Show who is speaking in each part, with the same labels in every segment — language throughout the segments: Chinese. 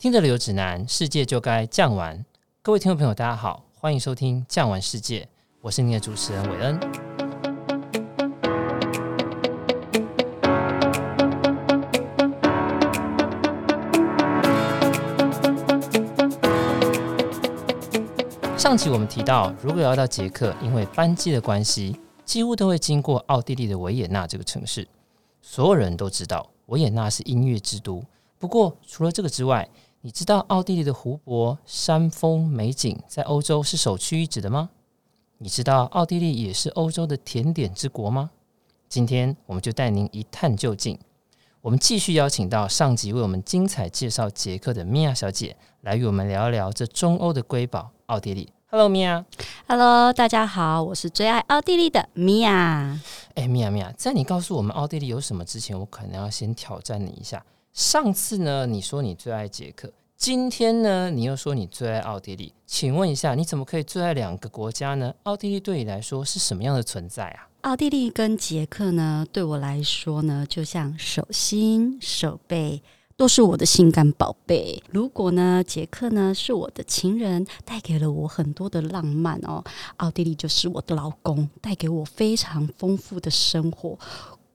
Speaker 1: 听着旅游指南，世界就该酱玩。各位听众朋友，大家好，欢迎收听《酱玩世界》，我是您的主持人韦恩。上期我们提到，如果要到捷克，因为班机的关系，几乎都会经过奥地利的维也纳这个城市。所有人都知道，维也纳是音乐之都。不过，除了这个之外，你知道奥地利的湖泊、山峰、美景在欧洲是首屈一指的吗？你知道奥地利也是欧洲的甜点之国吗？今天我们就带您一探究竟。我们继续邀请到上集为我们精彩介绍捷克的米娅小姐，来与我们聊一聊这中欧的瑰宝——奥地利。Hello，米娅。
Speaker 2: Hello，大家好，我是最爱奥地利的米娅。
Speaker 1: 哎，米娅，米娅，在你告诉我们奥地利有什么之前，我可能要先挑战你一下。上次呢，你说你最爱捷克，今天呢，你又说你最爱奥地利。请问一下，你怎么可以最爱两个国家呢？奥地利对你来说是什么样的存在啊？
Speaker 2: 奥地利跟捷克呢，对我来说呢，就像手心手背都是我的心肝宝贝。如果呢，捷克呢是我的情人，带给了我很多的浪漫哦，奥地利就是我的老公，带给我非常丰富的生活。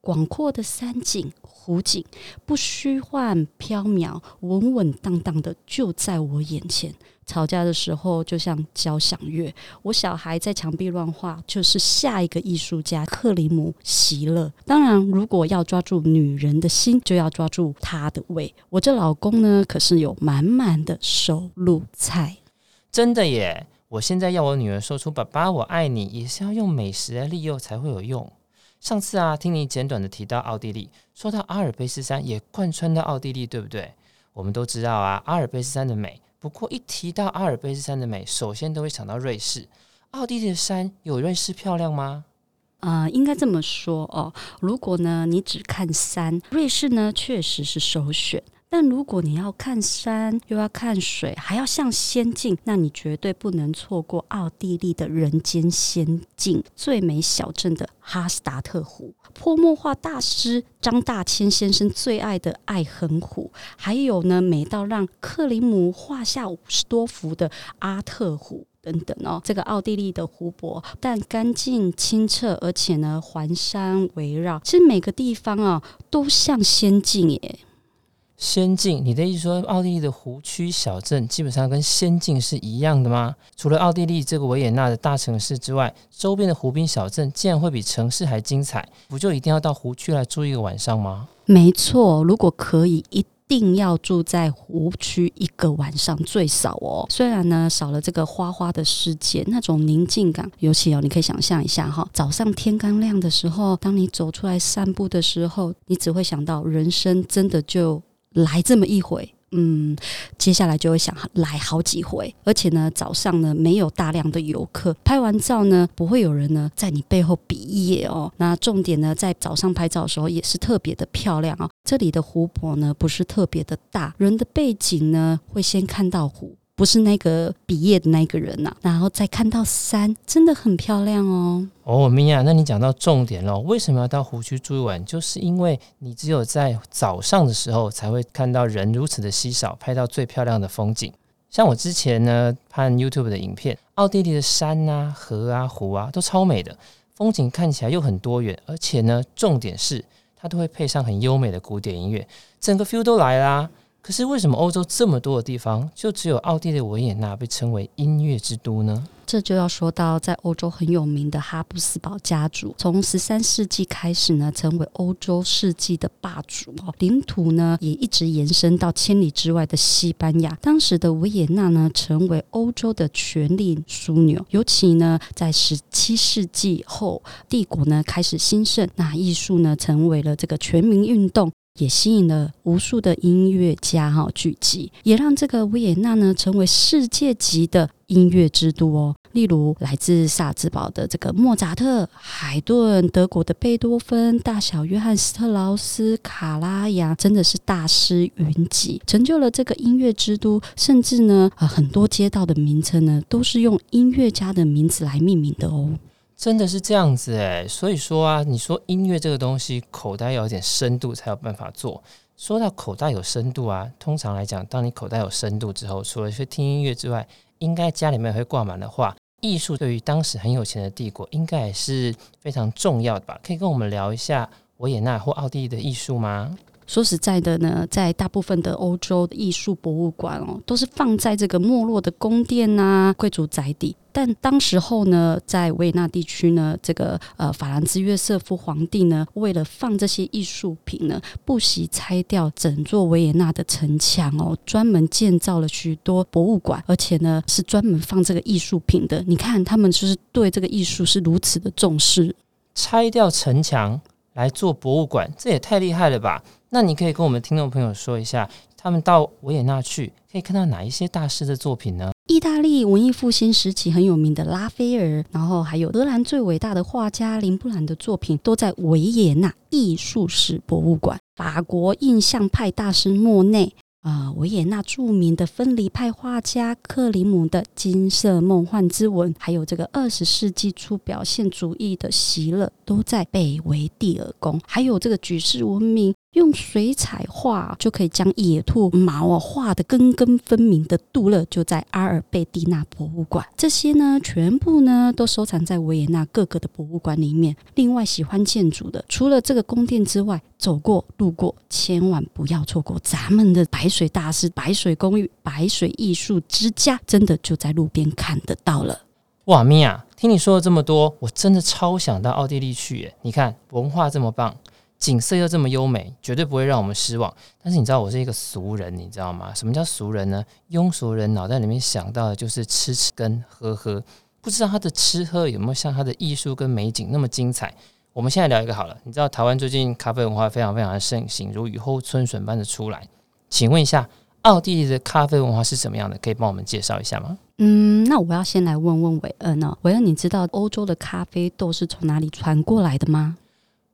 Speaker 2: 广阔的山景、湖景，不虚幻缥缈，稳稳当当的就在我眼前。吵架的时候，就像交响乐。我小孩在墙壁乱画，就是下一个艺术家克里姆席勒。当然，如果要抓住女人的心，就要抓住她的胃。我这老公呢，可是有满满的收入菜。
Speaker 1: 真的耶！我现在要我女儿说出“爸爸，我爱你”，也是要用美食来利诱才会有用。上次啊，听你简短的提到奥地利，说到阿尔卑斯山也贯穿到奥地利，对不对？我们都知道啊，阿尔卑斯山的美。不过一提到阿尔卑斯山的美，首先都会想到瑞士。奥地利的山有瑞士漂亮吗？
Speaker 2: 啊、应该这么说哦。如果呢，你只看山，瑞士呢确实是首选。但如果你要看山，又要看水，还要像仙境，那你绝对不能错过奥地利的人间仙境——最美小镇的哈斯达特湖，泼墨画大师张大千先生最爱的爱荷湖，还有呢，美到让克里姆画下五十多幅的阿特湖等等哦。这个奥地利的湖泊，但干净清澈，而且呢，环山围绕，其实每个地方啊，都像仙境耶。
Speaker 1: 仙境，你的意思说，奥地利的湖区小镇基本上跟仙境是一样的吗？除了奥地利这个维也纳的大城市之外，周边的湖滨小镇竟然会比城市还精彩？不就一定要到湖区来住一个晚上吗？
Speaker 2: 没错，如果可以，一定要住在湖区一个晚上最少哦。虽然呢，少了这个花花的世界，那种宁静感，尤其哦，你可以想象一下哈，早上天刚亮的时候，当你走出来散步的时候，你只会想到人生真的就。来这么一回，嗯，接下来就会想来好几回，而且呢，早上呢没有大量的游客，拍完照呢不会有人呢在你背后比耶哦。那重点呢，在早上拍照的时候也是特别的漂亮哦。这里的湖泊呢不是特别的大，人的背景呢会先看到湖。不是那个毕业的那个人呐、啊，然后再看到山，真的很漂亮哦。
Speaker 1: 哦，米娅，那你讲到重点了，为什么要到湖区住一晚？就是因为你只有在早上的时候才会看到人如此的稀少，拍到最漂亮的风景。像我之前呢看 YouTube 的影片，奥地利的山啊、河啊、湖啊都超美的，风景看起来又很多元，而且呢，重点是它都会配上很优美的古典音乐，整个 feel 都来啦。可是为什么欧洲这么多的地方，就只有奥地利维也纳被称为音乐之都呢？
Speaker 2: 这就要说到在欧洲很有名的哈布斯堡家族，从十三世纪开始呢，成为欧洲世纪的霸主哦，领土呢也一直延伸到千里之外的西班牙。当时的维也纳呢，成为欧洲的权力枢纽。尤其呢，在十七世纪后，帝国呢开始兴盛，那艺术呢成为了这个全民运动。也吸引了无数的音乐家哈聚集，也让这个维也纳呢成为世界级的音乐之都哦。例如来自萨兹堡的这个莫扎特、海顿、德国的贝多芬、大小约翰斯特劳斯、卡拉扬，真的是大师云集，成就了这个音乐之都。甚至呢，呃，很多街道的名称呢都是用音乐家的名字来命名的哦。
Speaker 1: 真的是这样子诶，所以说啊，你说音乐这个东西，口袋要有点深度才有办法做。说到口袋有深度啊，通常来讲，当你口袋有深度之后，除了去听音乐之外，应该家里面会挂满的画。艺术对于当时很有钱的帝国，应该也是非常重要的吧？可以跟我们聊一下维也纳或奥地利的艺术吗？
Speaker 2: 说实在的呢，在大部分的欧洲艺术博物馆哦，都是放在这个没落的宫殿呐、贵族宅邸。但当时候呢，在维也纳地区呢，这个呃法兰兹约瑟夫皇帝呢，为了放这些艺术品呢，不惜拆掉整座维也纳的城墙哦，专门建造了许多博物馆，而且呢是专门放这个艺术品的。你看，他们就是对这个艺术是如此的重视，
Speaker 1: 拆掉城墙来做博物馆，这也太厉害了吧！那你可以跟我们听众朋友说一下，他们到维也纳去可以看到哪一些大师的作品呢？
Speaker 2: 意大利文艺复兴时期很有名的拉斐尔，然后还有荷兰最伟大的画家林布兰的作品都在维也纳艺术史博物馆。法国印象派大师莫内。啊，维也纳著名的分离派画家克里姆的《金色梦幻之吻》，还有这个二十世纪初表现主义的席勒，都在北维蒂尔宫。还有这个举世闻名，用水彩画就可以将野兔毛啊画得根根分明的杜勒，就在阿尔贝蒂纳博物馆。这些呢，全部呢都收藏在维也纳各个的博物馆里面。另外，喜欢建筑的，除了这个宫殿之外，走过路过，千万不要错过咱们的白水大师、白水公寓、白水艺术之家，真的就在路边看得到了。
Speaker 1: 哇，米娅，听你说了这么多，我真的超想到奥地利去耶！你看，文化这么棒。景色又这么优美，绝对不会让我们失望。但是你知道我是一个俗人，你知道吗？什么叫俗人呢？庸俗人脑袋里面想到的就是吃吃跟喝喝，不知道他的吃喝有没有像他的艺术跟美景那么精彩。我们现在聊一个好了，你知道台湾最近咖啡文化非常非常的盛行，如雨后春笋般的出来。请问一下，奥地利的咖啡文化是什么样的？可以帮我们介绍一下吗？
Speaker 2: 嗯，那我要先来问问韦恩哦，韦恩，你知道欧洲的咖啡豆是从哪里传过来的吗？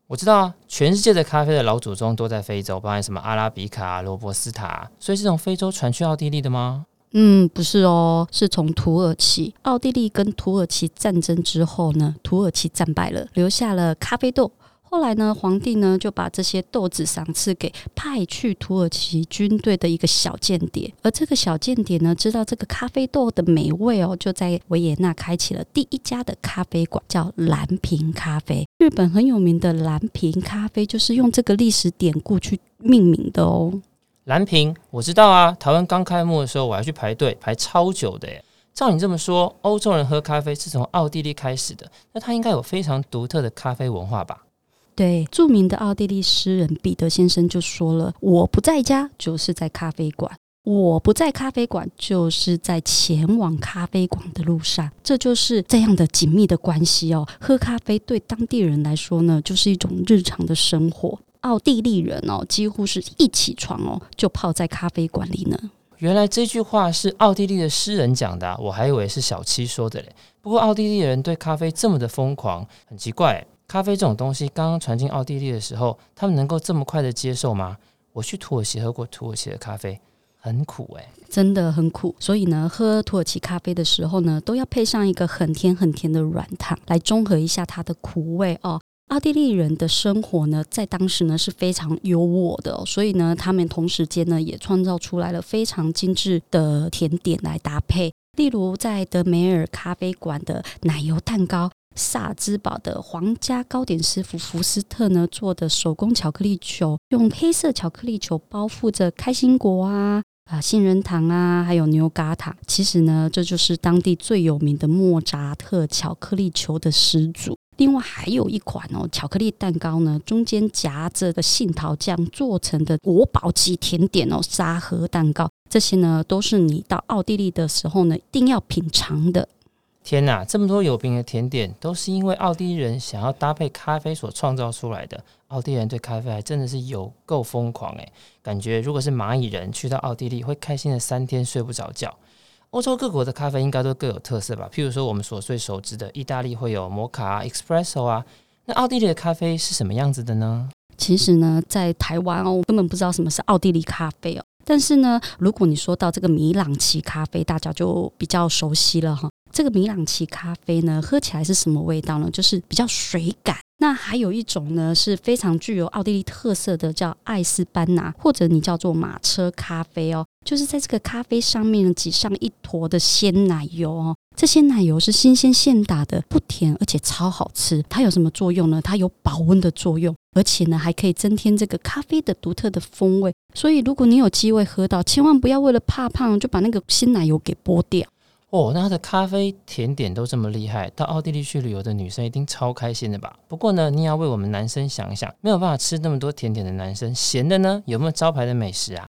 Speaker 1: 我知道啊，全世界的咖啡的老祖宗都在非洲，包含什么阿拉比卡、罗伯斯塔，所以是从非洲传去奥地利的吗？
Speaker 2: 嗯，不是哦，是从土耳其。奥地利跟土耳其战争之后呢，土耳其战败了，留下了咖啡豆。后来呢，皇帝呢就把这些豆子赏赐给派去土耳其军队的一个小间谍，而这个小间谍呢，知道这个咖啡豆的美味哦，就在维也纳开启了第一家的咖啡馆，叫蓝瓶咖啡。日本很有名的蓝瓶咖啡就是用这个历史典故去命名的哦。
Speaker 1: 蓝瓶我知道啊，台湾刚开幕的时候我还去排队排超久的耶。照你这么说，欧洲人喝咖啡是从奥地利开始的，那他应该有非常独特的咖啡文化吧？
Speaker 2: 对，著名的奥地利诗人彼得先生就说了：“我不在家，就是在咖啡馆；我不在咖啡馆，就是在前往咖啡馆的路上。”这就是这样的紧密的关系哦。喝咖啡对当地人来说呢，就是一种日常的生活。奥地利人哦，几乎是一起床哦，就泡在咖啡馆里呢。
Speaker 1: 原来这句话是奥地利的诗人讲的，我还以为是小七说的嘞。不过奥地利人对咖啡这么的疯狂，很奇怪。咖啡这种东西刚刚传进奥地利的时候，他们能够这么快的接受吗？我去土耳其喝过土耳其的咖啡，很苦诶、
Speaker 2: 真的很苦。所以呢，喝土耳其咖啡的时候呢，都要配上一个很甜很甜的软糖来中和一下它的苦味哦。奥地利人的生活呢，在当时呢是非常优渥的、哦，所以呢，他们同时间呢也创造出来了非常精致的甜点来搭配，例如在德梅尔咖啡馆的奶油蛋糕。萨兹堡的皇家糕点师傅福斯特呢做的手工巧克力球，用黑色巧克力球包覆着开心果啊、啊杏仁糖啊，还有牛轧糖。其实呢，这就是当地最有名的莫扎特巧克力球的始祖。另外还有一款哦，巧克力蛋糕呢，中间夹着的杏桃酱做成的国宝级甜点哦，沙盒蛋糕。这些呢，都是你到奥地利的时候呢，一定要品尝的。
Speaker 1: 天哪，这么多有名的甜点都是因为奥地利人想要搭配咖啡所创造出来的。奥地利人对咖啡还真的是有够疯狂诶，感觉如果是蚂蚁人去到奥地利，会开心的三天睡不着觉。欧洲各国的咖啡应该都各有特色吧？譬如说我们所最熟知的意大利会有摩卡、Espresso 啊，那奥地利的咖啡是什么样子的呢？
Speaker 2: 其实呢，在台湾哦，我根本不知道什么是奥地利咖啡哦。但是呢，如果你说到这个米朗奇咖啡，大家就比较熟悉了哈。这个米朗奇咖啡呢，喝起来是什么味道呢？就是比较水感，那还有一种呢，是非常具有奥地利特色的，叫艾斯班拿，或者你叫做马车咖啡哦。就是在这个咖啡上面挤上一坨的鲜奶油哦，这些奶油是新鲜现打的，不甜而且超好吃。它有什么作用呢？它有保温的作用，而且呢还可以增添这个咖啡的独特的风味。所以如果你有机会喝到，千万不要为了怕胖就把那个鲜奶油给剥掉
Speaker 1: 哦。那他的咖啡甜点都这么厉害，到奥地利去旅游的女生一定超开心的吧？不过呢，你也要为我们男生想一想，没有办法吃那么多甜点的男生，咸的呢有没有招牌的美食啊？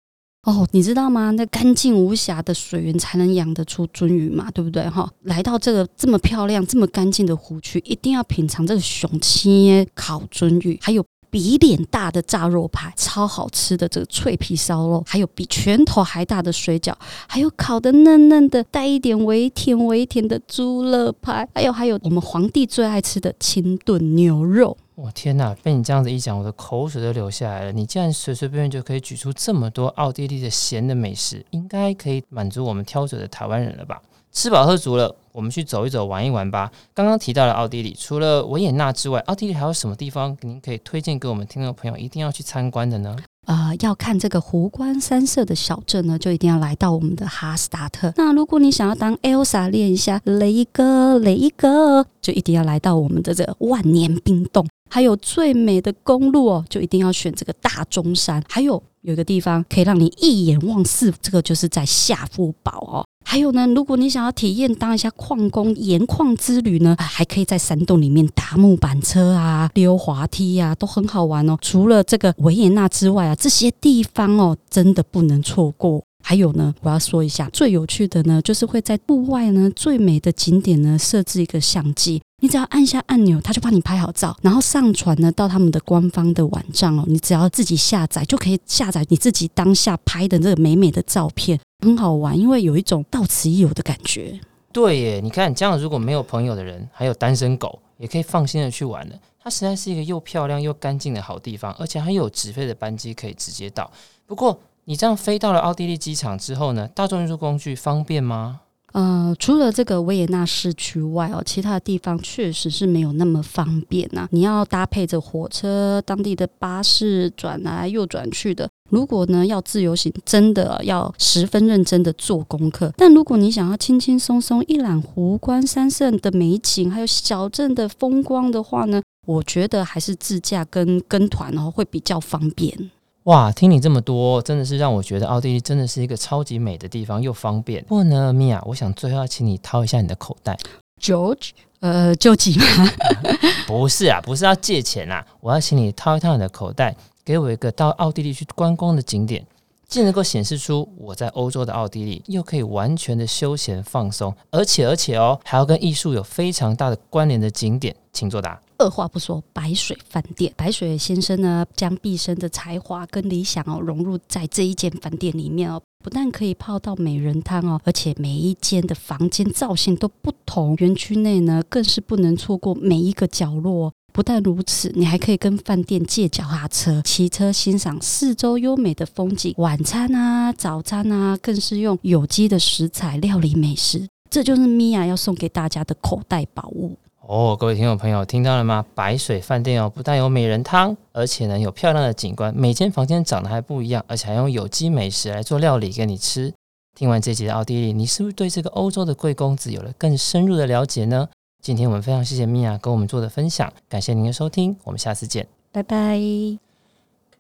Speaker 2: 哦，你知道吗？那干净无瑕的水源才能养得出鳟鱼嘛，对不对？哈，来到这个这么漂亮、这么干净的湖区，一定要品尝这个熊切烤鳟鱼，还有比脸大的炸肉排，超好吃的这个脆皮烧肉，还有比拳头还大的水饺，还有烤得嫩嫩的、带一点微甜微甜的猪肋排，还有还有我们皇帝最爱吃的清炖牛肉。
Speaker 1: 我天哪！被你这样子一讲，我的口水都流下来了。你竟然随随便便就可以举出这么多奥地利的咸的美食，应该可以满足我们挑嘴的台湾人了吧？吃饱喝足了，我们去走一走，玩一玩吧。刚刚提到了奥地利，除了维也纳之外，奥地利还有什么地方您可以推荐给我们听众朋友一定要去参观的呢？
Speaker 2: 呃，要看这个湖光山色的小镇呢，就一定要来到我们的哈斯达特。那如果你想要当 Elsa 练一下雷哥雷哥，就一定要来到我们的这万年冰洞。还有最美的公路哦，就一定要选这个大中山。还有有一个地方可以让你一眼望四，这个就是在夏夫堡哦。还有呢，如果你想要体验当一下矿工盐矿之旅呢，还可以在山洞里面搭木板车啊、溜滑梯啊，都很好玩哦。除了这个维也纳之外啊，这些地方哦，真的不能错过。还有呢，我要说一下最有趣的呢，就是会在户外呢最美的景点呢设置一个相机。你只要按下按钮，它就帮你拍好照，然后上传呢到他们的官方的网站哦。你只要自己下载，就可以下载你自己当下拍的这个美美的照片，很好玩，因为有一种到此一游的感觉。
Speaker 1: 对耶，你看这样，如果没有朋友的人，还有单身狗，也可以放心的去玩了。它实在是一个又漂亮又干净的好地方，而且还有直飞的班机可以直接到。不过你这样飞到了奥地利机场之后呢，大众运输工具方便吗？
Speaker 2: 呃，除了这个维也纳市区外哦，其他的地方确实是没有那么方便呐、啊。你要搭配着火车、当地的巴士转来又转去的。如果呢要自由行，真的要十分认真的做功课。但如果你想要轻轻松松一览湖光山色的美景，还有小镇的风光的话呢，我觉得还是自驾跟跟团哦会比较方便。
Speaker 1: 哇，听你这么多，真的是让我觉得奥地利真的是一个超级美的地方，又方便。不过呢，米娅，我想最后要请你掏一下你的口袋。
Speaker 2: George，呃，救急吗？
Speaker 1: 不是啊，不是要借钱啊，我要请你掏一掏你的口袋，给我一个到奥地利去观光的景点，既能够显示出我在欧洲的奥地利，又可以完全的休闲放松，而且而且哦，还要跟艺术有非常大的关联的景点，请作答。
Speaker 2: 二话不说，白水饭店。白水先生呢，将毕生的才华跟理想哦融入在这一间饭店里面哦，不但可以泡到美人汤哦，而且每一间的房间造型都不同。园区内呢，更是不能错过每一个角落。不但如此，你还可以跟饭店借脚踏车，骑车欣赏四周优美的风景。晚餐啊，早餐啊，更是用有机的食材料理美食。这就是米娅要送给大家的口袋宝物。
Speaker 1: 哦，各位听众朋友，听到了吗？白水饭店哦，不但有美人汤，而且呢有漂亮的景观，每间房间长得还不一样，而且还用有机美食来做料理给你吃。听完这集的奥地利，你是不是对这个欧洲的贵公子有了更深入的了解呢？今天我们非常谢谢米娅跟我们做的分享，感谢您的收听，我们下次见，
Speaker 2: 拜拜。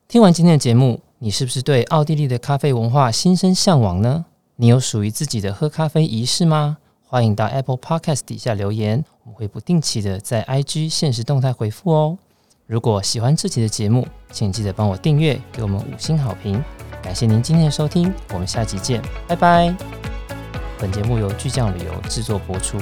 Speaker 1: 听完今天的节目，你是不是对奥地利的咖啡文化心生向往呢？你有属于自己的喝咖啡仪式吗？欢迎到 Apple Podcast 底下留言，我们会不定期的在 IG 限时动态回复哦。如果喜欢这期的节目，请记得帮我订阅，给我们五星好评。感谢您今天的收听，我们下期见，拜拜。本节目由巨匠旅游制作播出。